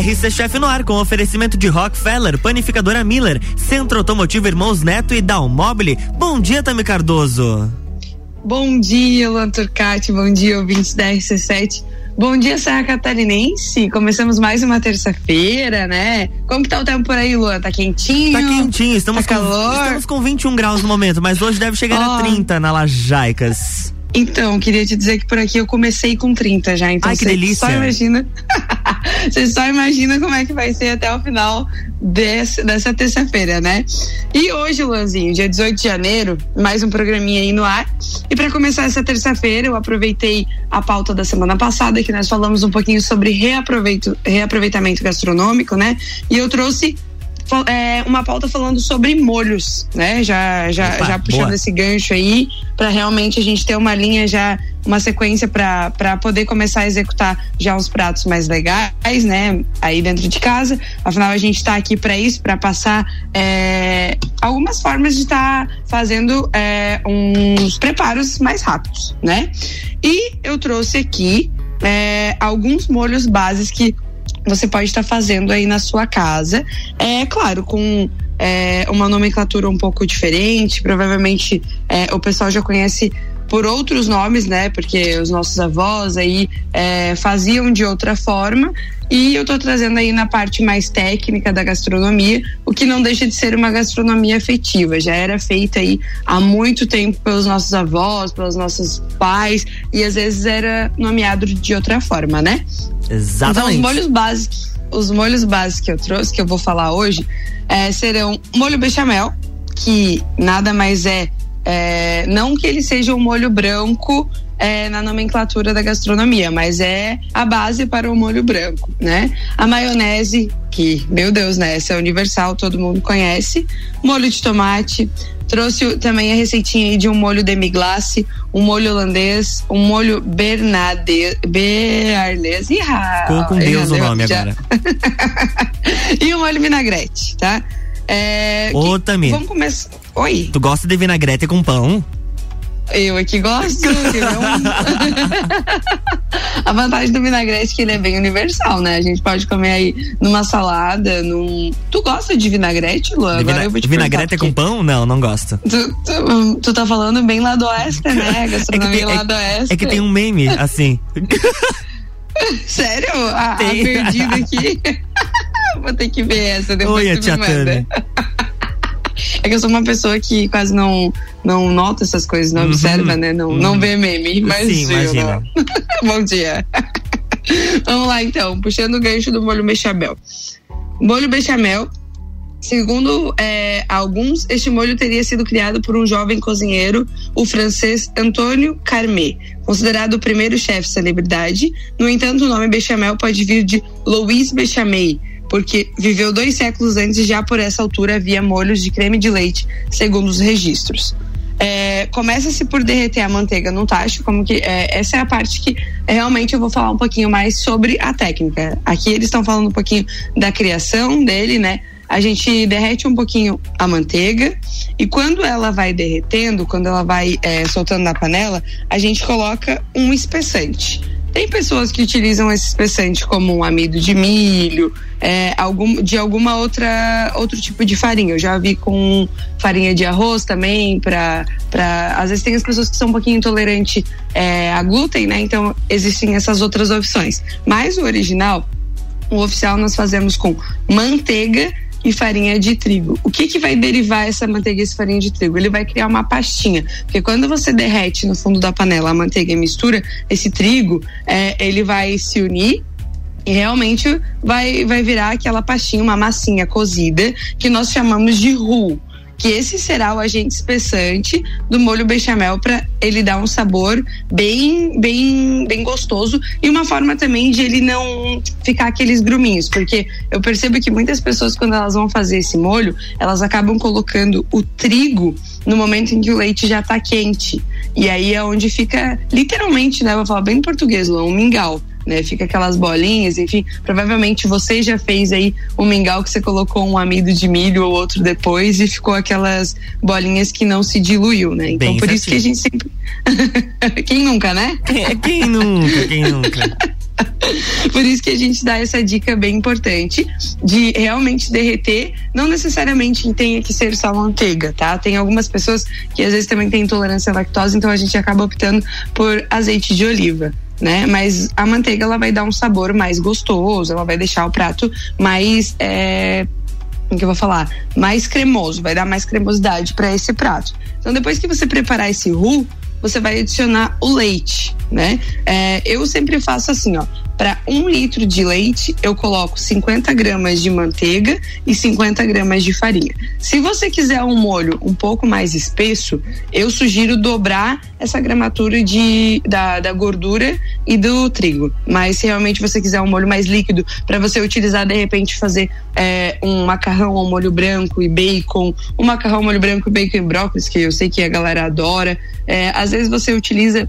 RC Chef no ar com oferecimento de Rockefeller, Panificadora Miller, Centro Automotivo Irmãos Neto e Dalmobile. Bom dia, Tami Cardoso. Bom dia, Luan Turcati. Bom dia, ouvintes da RC7. Bom dia, Serra Catarinense. Começamos mais uma terça-feira, né? Como que tá o tempo por aí, Luan? Tá quentinho? Tá quentinho, estamos, tá com, calor? estamos com 21 graus no momento, mas hoje deve chegar oh. a 30 na Lajaicas. Então, queria te dizer que por aqui eu comecei com 30 já, então Ai, que delícia. só imagina. você só imagina como é que vai ser até o final desse, dessa terça-feira, né? E hoje, Luanzinho, dia 18 de janeiro, mais um programinha aí no ar. E para começar essa terça-feira, eu aproveitei a pauta da semana passada, que nós falamos um pouquinho sobre reaproveitamento gastronômico, né? E eu trouxe é, uma pauta falando sobre molhos, né? Já, já, Opa, já puxando boa. esse gancho aí, para realmente a gente ter uma linha já, uma sequência para poder começar a executar já uns pratos mais legais, né? Aí dentro de casa. Afinal, a gente está aqui para isso, para passar é, algumas formas de estar tá fazendo é, uns preparos mais rápidos, né? E eu trouxe aqui é, alguns molhos bases que você pode estar fazendo aí na sua casa. É claro, com é, uma nomenclatura um pouco diferente. Provavelmente é, o pessoal já conhece por outros nomes, né? Porque os nossos avós aí é, faziam de outra forma. E eu tô trazendo aí na parte mais técnica da gastronomia, o que não deixa de ser uma gastronomia afetiva. Já era feita aí há muito tempo pelos nossos avós, pelos nossos pais, e às vezes era nomeado de outra forma, né? Exatamente. Então, os molhos básicos, os molhos básicos que eu trouxe, que eu vou falar hoje, é, serão molho bechamel, que nada mais é, é, não que ele seja um molho branco é, na nomenclatura da gastronomia, mas é a base para o molho branco, né? A maionese, que, meu Deus, né? Essa é universal, todo mundo conhece. Molho de tomate. Trouxe também a receitinha aí de um molho demi-glace, um molho holandês, um molho bernade, bearnês. Ficou com Deus o nome já. agora. e um molho vinagrete, tá? É, Ô, que, Tamir. Vamos começar. Oi. Tu gosta de vinagrete com pão? Eu aqui gosto. a vantagem do vinagrete é que ele é bem universal, né? A gente pode comer aí numa salada, num. Tu gosta de vinagrete, Luan? Agora eu vou te Vinagrete é com pão? Não, não gosto. Tu, tu, tu, tá falando bem lá do oeste, né? Gastronomia é tem, lá do oeste. É que tem um meme, assim. Sério? A, a perdida aqui. Vou ter que ver essa depois Oi, me manda. Tami. É que eu sou uma pessoa que quase não, não nota essas coisas, não Uhum, observa, né? Não, uhum. não vê meme, mas Sim, imagina. Bom dia. Vamos lá então, puxando o gancho do molho bechamel. Molho bechamel, segundo é, alguns, este molho teria sido criado por um jovem cozinheiro, o francês Antônio Carmet, considerado o primeiro chefe celebridade. No entanto, o nome bechamel pode vir de Louis Bechamel, porque viveu dois séculos antes e já por essa altura havia molhos de creme de leite, segundo os registros. É, Começa-se por derreter a manteiga no tacho, como que é, essa é a parte que é, realmente eu vou falar um pouquinho mais sobre a técnica. Aqui eles estão falando um pouquinho da criação dele, né? A gente derrete um pouquinho a manteiga e quando ela vai derretendo, quando ela vai é, soltando na panela, a gente coloca um espessante. Tem pessoas que utilizam esse espessante como um amido de milho, é, algum, de alguma outra outro tipo de farinha. Eu já vi com farinha de arroz também, para às vezes tem as pessoas que são um pouquinho intolerantes é, a glúten, né? Então existem essas outras opções. Mas o original, o oficial nós fazemos com manteiga e farinha de trigo. O que que vai derivar essa manteiga e essa farinha de trigo? Ele vai criar uma pastinha, porque quando você derrete no fundo da panela a manteiga e mistura esse trigo, é, ele vai se unir e realmente vai, vai virar aquela pastinha, uma massinha cozida, que nós chamamos de roux que esse será o agente espessante do molho bechamel para ele dar um sabor bem, bem, bem gostoso e uma forma também de ele não ficar aqueles gruminhos, porque eu percebo que muitas pessoas quando elas vão fazer esse molho, elas acabam colocando o trigo no momento em que o leite já está quente. E aí é onde fica, literalmente, né? Vou falar bem em português, Luan, um mingau né? Fica aquelas bolinhas, enfim. Provavelmente você já fez aí um mingau que você colocou um amido de milho ou outro depois e ficou aquelas bolinhas que não se diluiu, né? Então Bem por isso que a gente sempre. quem nunca, né? Quem, quem nunca, quem nunca? Por isso que a gente dá essa dica bem importante de realmente derreter, não necessariamente tenha que ser só manteiga, tá? Tem algumas pessoas que às vezes também têm intolerância à lactose, então a gente acaba optando por azeite de oliva. Né? Mas a manteiga ela vai dar um sabor mais gostoso, ela vai deixar o prato mais é, como que eu vou falar? Mais cremoso, vai dar mais cremosidade para esse prato. Então, depois que você preparar esse roux, você vai adicionar o leite, né? É, eu sempre faço assim, ó. Para um litro de leite, eu coloco 50 gramas de manteiga e 50 gramas de farinha. Se você quiser um molho um pouco mais espesso, eu sugiro dobrar essa gramatura de, da, da gordura e do trigo. Mas se realmente você quiser um molho mais líquido, para você utilizar de repente fazer é, um macarrão ao molho branco e bacon, um macarrão molho branco, bacon e brócolis, que eu sei que a galera adora. É, às vezes você utiliza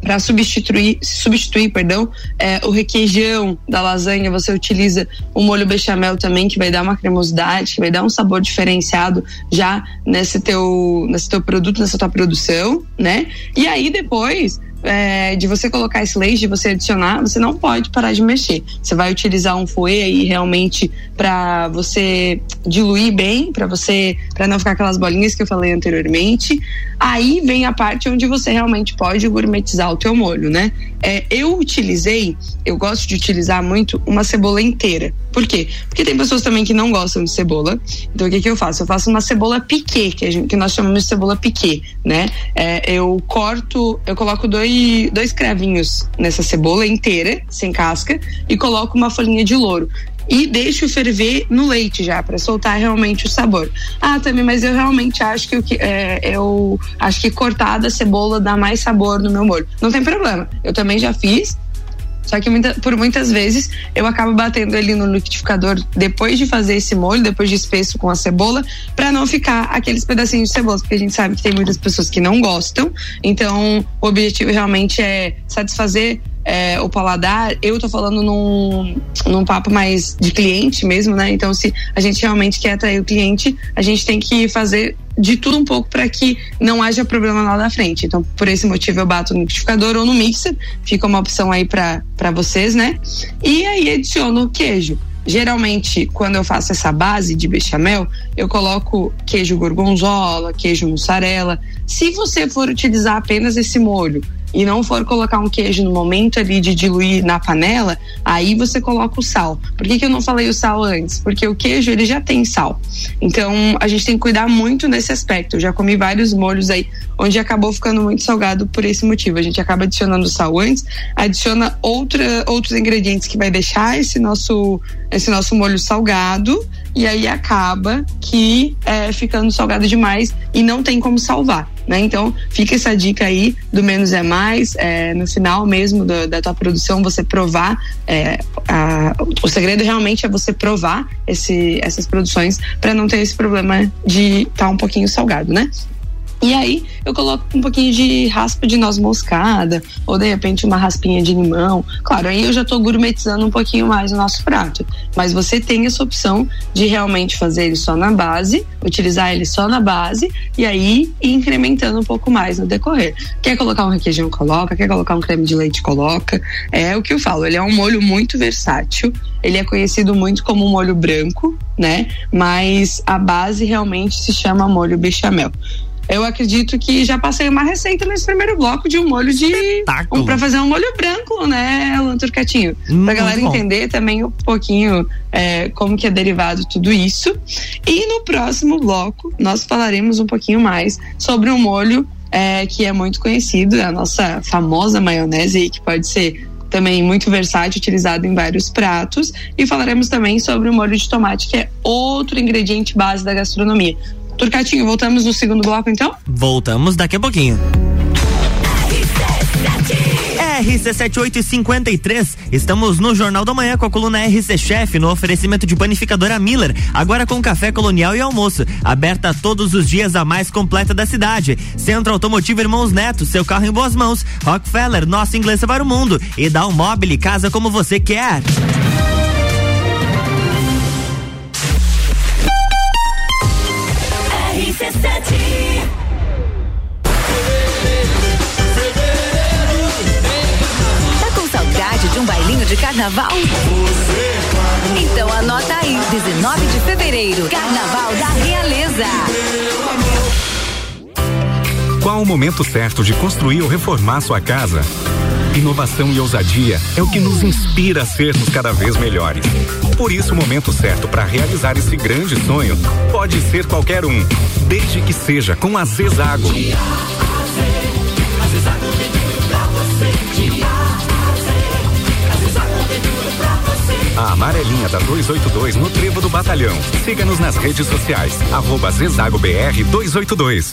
para substituir, substituir, perdão, é, o requeijão da lasanha, você utiliza o molho bechamel também, que vai dar uma cremosidade, que vai dar um sabor diferenciado já nesse teu, nesse teu produto, nessa tua produção, né? E aí depois é, de você colocar esse leite, de você adicionar, você não pode parar de mexer. Você vai utilizar um fouet aí realmente para você diluir bem, para você, para não ficar aquelas bolinhas que eu falei anteriormente. Aí vem a parte onde você realmente pode gourmetizar o teu molho, né? É, eu utilizei, eu gosto de utilizar muito uma cebola inteira. Por quê? Porque tem pessoas também que não gostam de cebola. Então o que, que eu faço? Eu faço uma cebola piquê, que, gente, que nós chamamos de cebola piquê, né? É, eu corto, eu coloco dois, dois cravinhos nessa cebola inteira, sem casca, e coloco uma folhinha de louro e deixo ferver no leite já para soltar realmente o sabor. Ah, também, mas eu realmente acho que que é, eu acho que cortada a cebola dá mais sabor no meu molho. Não tem problema. Eu também já fiz. Só que muita, por muitas vezes eu acabo batendo ele no liquidificador depois de fazer esse molho, depois de espesso com a cebola, para não ficar aqueles pedacinhos de cebola, porque a gente sabe que tem muitas pessoas que não gostam. Então, o objetivo realmente é satisfazer é, o paladar, eu tô falando num, num papo mais de cliente mesmo, né? Então, se a gente realmente quer atrair o cliente, a gente tem que fazer de tudo um pouco para que não haja problema lá na frente. Então, por esse motivo, eu bato no liquidificador ou no mixer, fica uma opção aí para vocês, né? E aí adiciono queijo. Geralmente, quando eu faço essa base de bechamel, eu coloco queijo gorgonzola, queijo mussarela. Se você for utilizar apenas esse molho e não for colocar um queijo no momento ali de diluir na panela, aí você coloca o sal. Por que, que eu não falei o sal antes? Porque o queijo ele já tem sal. Então a gente tem que cuidar muito nesse aspecto. Eu já comi vários molhos aí onde acabou ficando muito salgado por esse motivo. A gente acaba adicionando sal antes, adiciona outra, outros ingredientes que vai deixar esse nosso, esse nosso molho salgado e aí acaba que é, ficando salgado demais e não tem como salvar. Né? Então, fica essa dica aí do menos é mais. É, no final mesmo do, da tua produção, você provar. É, a, o segredo realmente é você provar esse, essas produções para não ter esse problema de estar tá um pouquinho salgado, né? E aí eu coloco um pouquinho de raspa de noz moscada, ou de repente uma raspinha de limão. Claro, aí eu já estou gourmetizando um pouquinho mais o nosso prato. Mas você tem essa opção de realmente fazer ele só na base, utilizar ele só na base, e aí ir incrementando um pouco mais no decorrer. Quer colocar um requeijão, coloca. Quer colocar um creme de leite, coloca. É o que eu falo, ele é um molho muito versátil. Ele é conhecido muito como molho branco, né? Mas a base realmente se chama molho bechamel eu acredito que já passei uma receita nesse primeiro bloco de um molho de. Um, para fazer um molho branco, né, Alan Turcatinho? Hum, pra galera entender também um pouquinho é, como que é derivado tudo isso. E no próximo bloco, nós falaremos um pouquinho mais sobre um molho é, que é muito conhecido, é a nossa famosa maionese, que pode ser também muito versátil, utilizado em vários pratos. E falaremos também sobre o molho de tomate, que é outro ingrediente base da gastronomia. Turcatinho, voltamos no segundo bloco então? Voltamos daqui a pouquinho. RC7853, estamos no Jornal da Manhã com a coluna RC Chef no oferecimento de panificadora Miller, agora com café colonial e almoço, aberta todos os dias a mais completa da cidade. Centro Automotivo Irmãos Neto, seu carro em boas mãos. Rockefeller, nossa inglesa para o mundo. E dá um mobile, casa como você quer. De carnaval? Então anota aí, 19 de fevereiro, Carnaval da Realeza. Qual o momento certo de construir ou reformar sua casa? Inovação e ousadia é o que nos inspira a sermos cada vez melhores. Por isso, o momento certo para realizar esse grande sonho pode ser qualquer um, desde que seja com a Zezago. A amarelinha da 282 no Trevo do Batalhão. Siga-nos nas redes sociais. Arroba Zezago BR 282.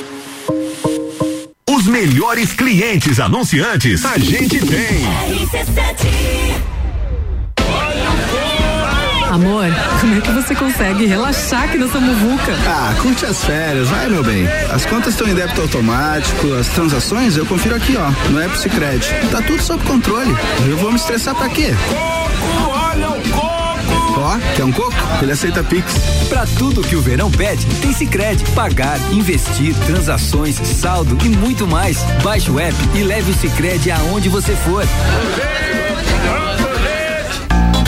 Melhores clientes anunciantes a gente tem. Amor, como é que você consegue relaxar aqui nessa muvuca? Ah, curte as férias, vai meu bem. As contas estão em débito automático, as transações eu confiro aqui, ó, no App Sicredi. Tá tudo sob controle. Eu vou me estressar pra quê? Ó, quer um coco? Ele aceita Pix. Pra tudo que o verão pede, tem Sicredi. Pagar, investir, transações, saldo e muito mais. Baixe o app e leve o Sicredi aonde você for.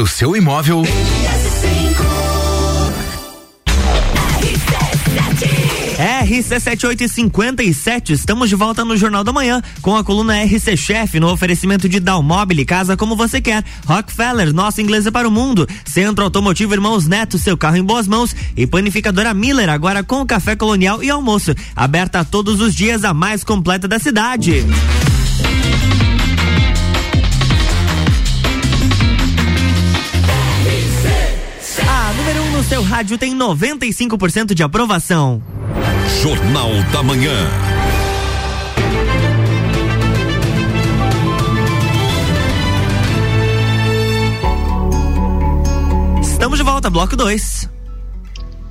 o seu imóvel? RC7857, estamos de volta no Jornal da Manhã com a coluna RC Chef no oferecimento de Dalmobile, casa como você quer. Rockefeller, nossa inglesa para o mundo. Centro Automotivo Irmãos Neto, seu carro em boas mãos. E panificadora Miller, agora com café colonial e almoço. Aberta todos os dias, a mais completa da cidade. A seu rádio tem 95% de aprovação. Jornal da Manhã. Estamos de volta, bloco 2.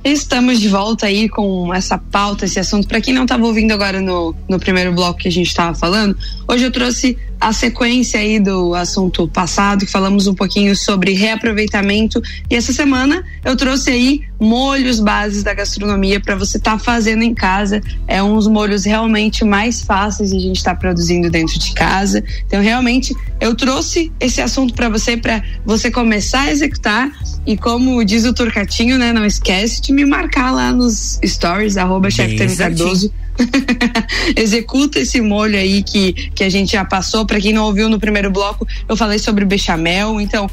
Estamos de volta aí com essa pauta, esse assunto. Para quem não estava ouvindo agora no, no primeiro bloco que a gente estava falando, hoje eu trouxe a sequência aí do assunto passado, que falamos um pouquinho sobre reaproveitamento. E essa semana eu trouxe aí molhos bases da gastronomia para você estar tá fazendo em casa. É uns molhos realmente mais fáceis de a gente estar tá produzindo dentro de casa. Então, realmente, eu trouxe esse assunto para você, para você começar a executar. E como diz o Turcatinho, né? Não esquece de me marcar lá nos stories, arroba chefe Cardoso Executa esse molho aí que, que a gente já passou. Para quem não ouviu no primeiro bloco, eu falei sobre bechamel. Então,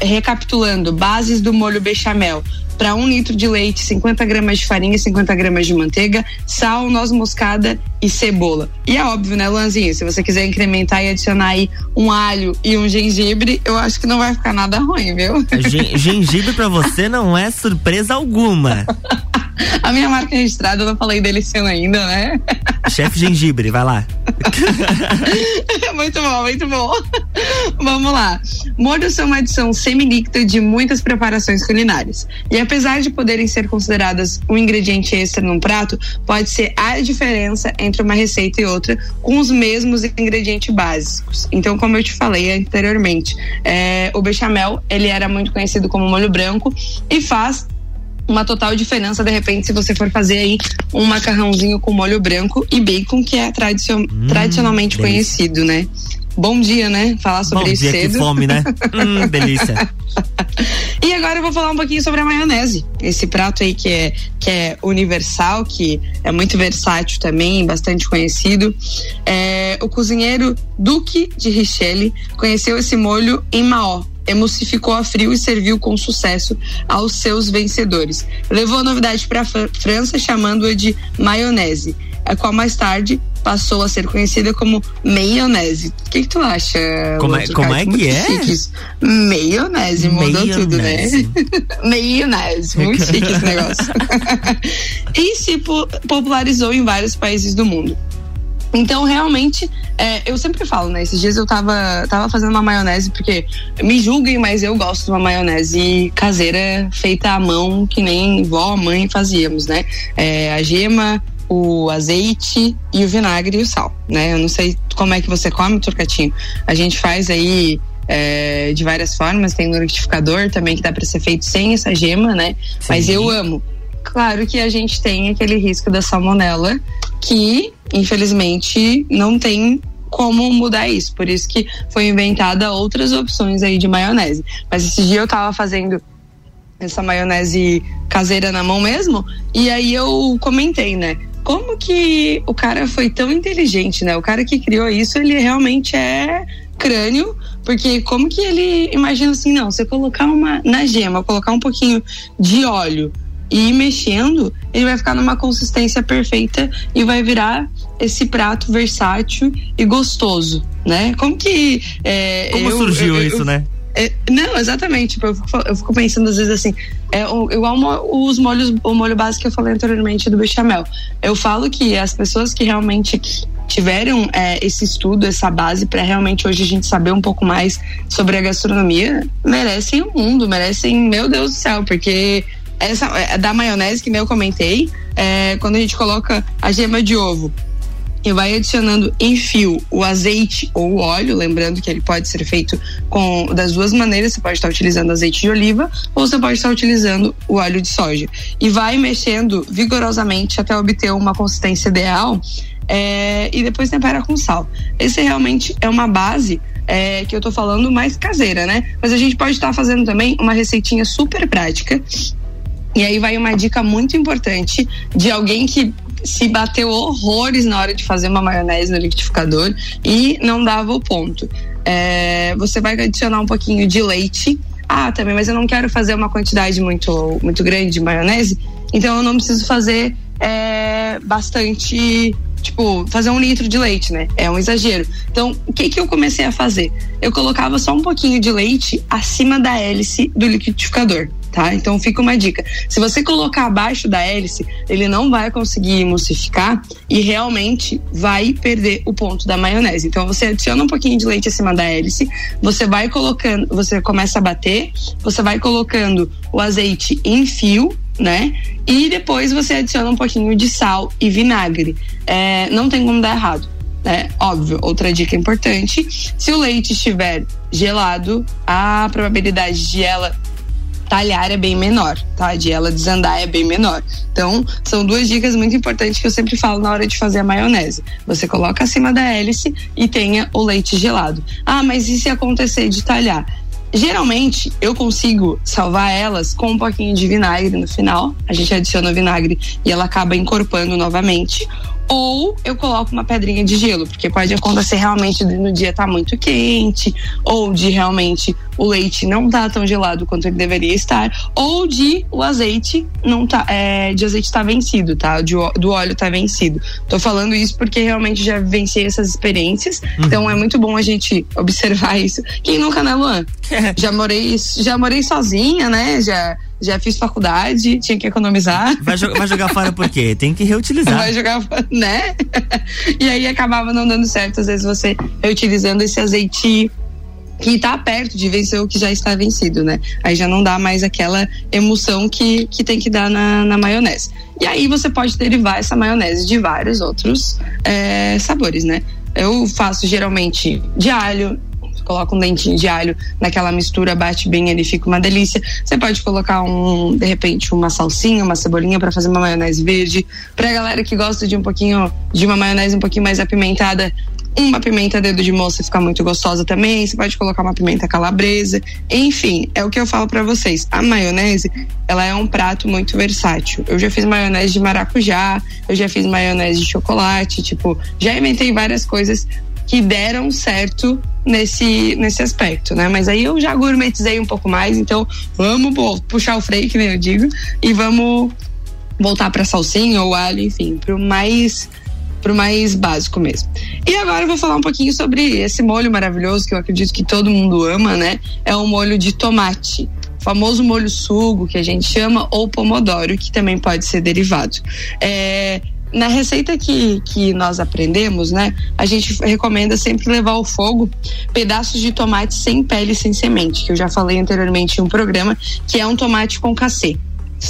recapitulando, bases do molho bechamel. Para um litro de leite, 50 gramas de farinha, 50 gramas de manteiga, sal, noz moscada e cebola. E é óbvio, né, Luanzinho? Se você quiser incrementar e adicionar aí um alho e um gengibre, eu acho que não vai ficar nada ruim, viu? gengibre para você não é surpresa alguma. A minha marca registrada, eu não falei dele esse ano ainda, né? Chefe Gengibre, vai lá. muito bom, muito bom. Vamos lá. Molhos são uma adição semi-líquida de muitas preparações culinárias. E apesar de poderem ser consideradas um ingrediente extra num prato, pode ser a diferença entre uma receita e outra com os mesmos ingredientes básicos. Então, como eu te falei anteriormente, é, o bechamel, ele era muito conhecido como molho branco e faz uma total diferença de repente se você for fazer aí um macarrãozinho com molho branco e bacon que é tradicion hum, tradicionalmente delícia. conhecido, né? Bom dia, né? Falar sobre Bom isso dia, cedo. Que fome, né? hum, delícia. e agora eu vou falar um pouquinho sobre a maionese. Esse prato aí que é, que é universal, que é muito versátil também, bastante conhecido. É, o cozinheiro Duque de Richelle conheceu esse molho em Maó, emulsificou a frio e serviu com sucesso aos seus vencedores. Levou a novidade para a França, chamando-a de maionese, a qual mais tarde passou a ser conhecida como maionese. O que, que tu acha? Como é, como é que é? Maionese, mudou tudo, né? maionese, muito chique esse negócio. e se popularizou em vários países do mundo. Então, realmente, é, eu sempre falo, né? Esses dias eu tava, tava fazendo uma maionese, porque me julguem, mas eu gosto de uma maionese caseira feita à mão, que nem vó, mãe fazíamos, né? É, a gema, o azeite e o vinagre e o sal, né? Eu não sei como é que você come, Turcatinho. A gente faz aí é, de várias formas, tem no liquidificador também que dá para ser feito sem essa gema, né? Sim. Mas eu amo. Claro que a gente tem aquele risco da salmonela, que infelizmente não tem como mudar isso. Por isso que foi inventada outras opções aí de maionese. Mas esse dia eu tava fazendo essa maionese caseira na mão mesmo, e aí eu comentei, né? Como que o cara foi tão inteligente, né? O cara que criou isso, ele realmente é crânio, porque como que ele imagina assim, não, você colocar uma na gema, colocar um pouquinho de óleo e ir mexendo, ele vai ficar numa consistência perfeita e vai virar esse prato versátil e gostoso, né? Como que. É, Como eu, surgiu eu, isso, eu, né? É, não, exatamente. Tipo, eu, fico, eu, fico, pensando às vezes assim, é igual os molhos, o molho básico que eu falei anteriormente do bechamel. Eu falo que as pessoas que realmente tiveram é, esse estudo, essa base para realmente hoje a gente saber um pouco mais sobre a gastronomia, merecem o mundo, merecem, meu Deus do céu, porque essa é, da maionese que nem eu comentei, é, quando a gente coloca a gema de ovo e vai adicionando em fio o azeite ou o óleo, lembrando que ele pode ser feito com das duas maneiras, você pode estar utilizando azeite de oliva ou você pode estar utilizando o óleo de soja. E vai mexendo vigorosamente até obter uma consistência ideal é, e depois tempera com sal. Esse realmente é uma base é, que eu tô falando mais caseira, né? Mas a gente pode estar fazendo também uma receitinha super prática e aí vai uma dica muito importante de alguém que se bateu horrores na hora de fazer uma maionese no liquidificador e não dava o ponto. É, você vai adicionar um pouquinho de leite. Ah, também, mas eu não quero fazer uma quantidade muito, muito grande de maionese, então eu não preciso fazer é, bastante tipo, fazer um litro de leite, né? É um exagero. Então, o que que eu comecei a fazer? Eu colocava só um pouquinho de leite acima da hélice do liquidificador tá? Então fica uma dica. Se você colocar abaixo da hélice, ele não vai conseguir emulsificar e realmente vai perder o ponto da maionese. Então você adiciona um pouquinho de leite acima da hélice, você vai colocando, você começa a bater, você vai colocando o azeite em fio, né? E depois você adiciona um pouquinho de sal e vinagre. É, não tem como dar errado. É, óbvio, outra dica importante: se o leite estiver gelado, a probabilidade de ela talhar é bem menor, tá? De ela desandar é bem menor. Então, são duas dicas muito importantes que eu sempre falo na hora de fazer a maionese. Você coloca acima da hélice e tenha o leite gelado. Ah, mas e se acontecer de talhar? Geralmente eu consigo salvar elas com um pouquinho de vinagre no final. A gente adiciona o vinagre e ela acaba encorpando novamente. ou eu coloco uma pedrinha de gelo, porque pode acontecer realmente no dia tá muito quente, ou de realmente o leite não tá tão gelado quanto ele deveria estar, ou de o azeite não tá, é, de azeite tá vencido, tá? De, do óleo tá vencido. Tô falando isso porque realmente já venci essas experiências, uhum. então é muito bom a gente observar isso. Quem nunca, né, Luan? já morei, já morei sozinha, né? Já já fiz faculdade, tinha que economizar. Vai, vai jogar fora por quê? Tem que reutilizar. Vai jogar fora, né? e aí acabava não dando certo, às vezes você reutilizando esse azeite que está perto de vencer o que já está vencido, né? Aí já não dá mais aquela emoção que, que tem que dar na, na maionese. E aí você pode derivar essa maionese de vários outros é, sabores, né? Eu faço geralmente de alho, coloca um dentinho de alho naquela mistura, bate bem, ele fica uma delícia. Você pode colocar um, de repente, uma salsinha, uma cebolinha para fazer uma maionese verde. Pra galera que gosta de um pouquinho, de uma maionese um pouquinho mais apimentada, uma pimenta dedo de moça fica muito gostosa também. Você pode colocar uma pimenta calabresa. Enfim, é o que eu falo para vocês. A maionese, ela é um prato muito versátil. Eu já fiz maionese de maracujá, eu já fiz maionese de chocolate, tipo, já inventei várias coisas que deram certo nesse, nesse aspecto, né? Mas aí eu já gourmetizei um pouco mais, então vamos puxar o freio, que nem eu digo, e vamos voltar para salsinha ou alho, enfim, pro mais pro mais básico mesmo. E agora eu vou falar um pouquinho sobre esse molho maravilhoso que eu acredito que todo mundo ama, né? É o molho de tomate famoso molho sugo que a gente chama ou pomodoro que também pode ser derivado. É, na receita que, que nós aprendemos, né, a gente recomenda sempre levar ao fogo pedaços de tomate sem pele e sem semente, que eu já falei anteriormente em um programa, que é um tomate com cacê.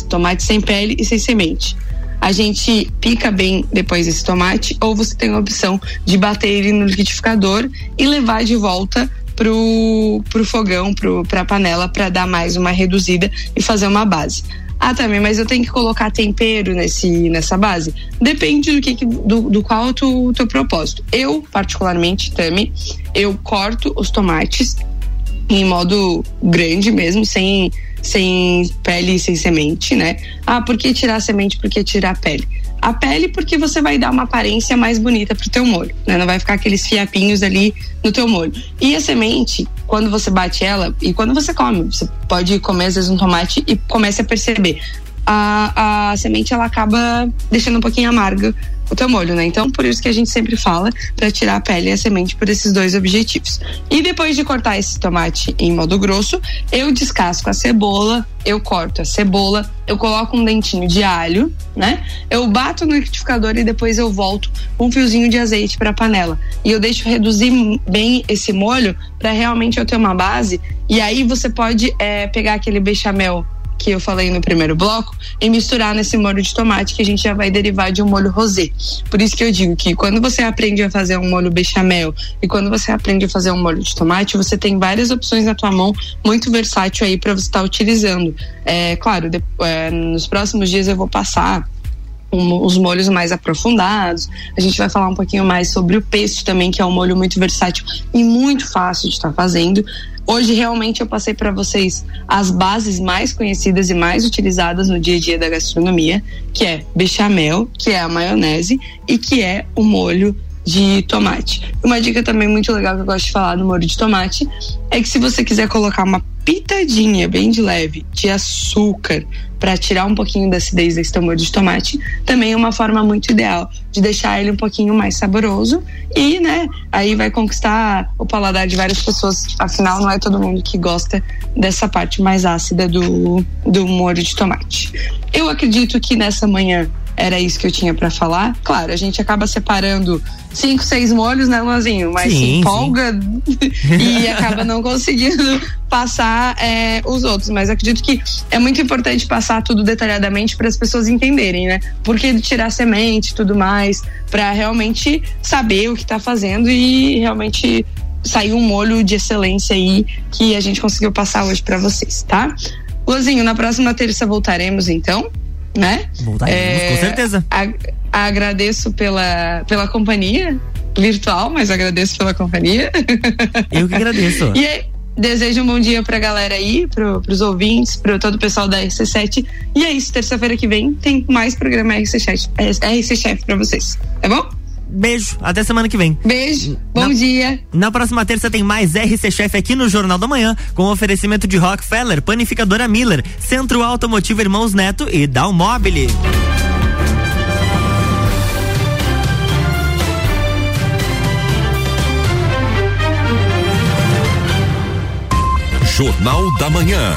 Tomate sem pele e sem semente. A gente pica bem depois esse tomate, ou você tem a opção de bater ele no liquidificador e levar de volta pro, pro fogão, pro, pra panela, para dar mais uma reduzida e fazer uma base. Ah, também, mas eu tenho que colocar tempero nesse, nessa base? Depende do que do, do qual o teu, teu propósito. Eu, particularmente, Tami, eu corto os tomates em modo grande mesmo, sem, sem pele e sem semente, né? Ah, por que tirar a semente? Por que tirar a pele? A pele porque você vai dar uma aparência mais bonita pro teu molho, né? Não vai ficar aqueles fiapinhos ali no teu molho. E a semente, quando você bate ela e quando você come, você pode comer às vezes um tomate e comece a perceber. A, a semente ela acaba deixando um pouquinho amarga o teu molho, né? Então, por isso que a gente sempre fala para tirar a pele e a semente por esses dois objetivos. E depois de cortar esse tomate em modo grosso, eu descasco a cebola, eu corto a cebola, eu coloco um dentinho de alho, né? Eu bato no liquidificador e depois eu volto um fiozinho de azeite para a panela. E eu deixo reduzir bem esse molho para realmente eu ter uma base. E aí você pode é, pegar aquele bechamel que eu falei no primeiro bloco e misturar nesse molho de tomate que a gente já vai derivar de um molho rosé. Por isso que eu digo que quando você aprende a fazer um molho bechamel e quando você aprende a fazer um molho de tomate, você tem várias opções na tua mão, muito versátil aí para você estar tá utilizando. É, claro, de, é, nos próximos dias eu vou passar um, os molhos mais aprofundados. A gente vai falar um pouquinho mais sobre o pesto também, que é um molho muito versátil e muito fácil de estar tá fazendo. Hoje realmente eu passei para vocês as bases mais conhecidas e mais utilizadas no dia a dia da gastronomia, que é bechamel, que é a maionese e que é o molho de tomate. Uma dica também muito legal que eu gosto de falar no molho de tomate é que se você quiser colocar uma pitadinha bem de leve de açúcar para tirar um pouquinho da acidez desse molho de tomate, também é uma forma muito ideal de deixar ele um pouquinho mais saboroso e, né, aí vai conquistar o paladar de várias pessoas. Afinal, não é todo mundo que gosta dessa parte mais ácida do, do molho de tomate. Eu acredito que nessa manhã era isso que eu tinha para falar. Claro, a gente acaba separando cinco, seis molhos, né, Luanzinho? Mas sim, se empolga e acaba não conseguindo passar é, os outros. Mas acredito que é muito importante passar tudo detalhadamente para as pessoas entenderem, né? Por que tirar semente e tudo mais, para realmente saber o que está fazendo e realmente sair um molho de excelência aí que a gente conseguiu passar hoje para vocês, tá? Luanzinho, na próxima terça voltaremos então né? Voltaremos, é, com certeza. Agradeço pela, pela companhia virtual, mas agradeço pela companhia. Eu que agradeço. e, Desejo um bom dia pra galera aí, pro, pros ouvintes, pro todo o pessoal da RC7. E é isso, terça-feira que vem tem mais programa RC Chef, RC Chef pra vocês. Tá bom? Beijo, até semana que vem. Beijo, bom na, dia. Na próxima terça tem mais RC Chef aqui no Jornal da Manhã, com oferecimento de Rockefeller, Panificadora Miller, Centro Automotivo Irmãos Neto e Dalmobile. Jornal da Manhã.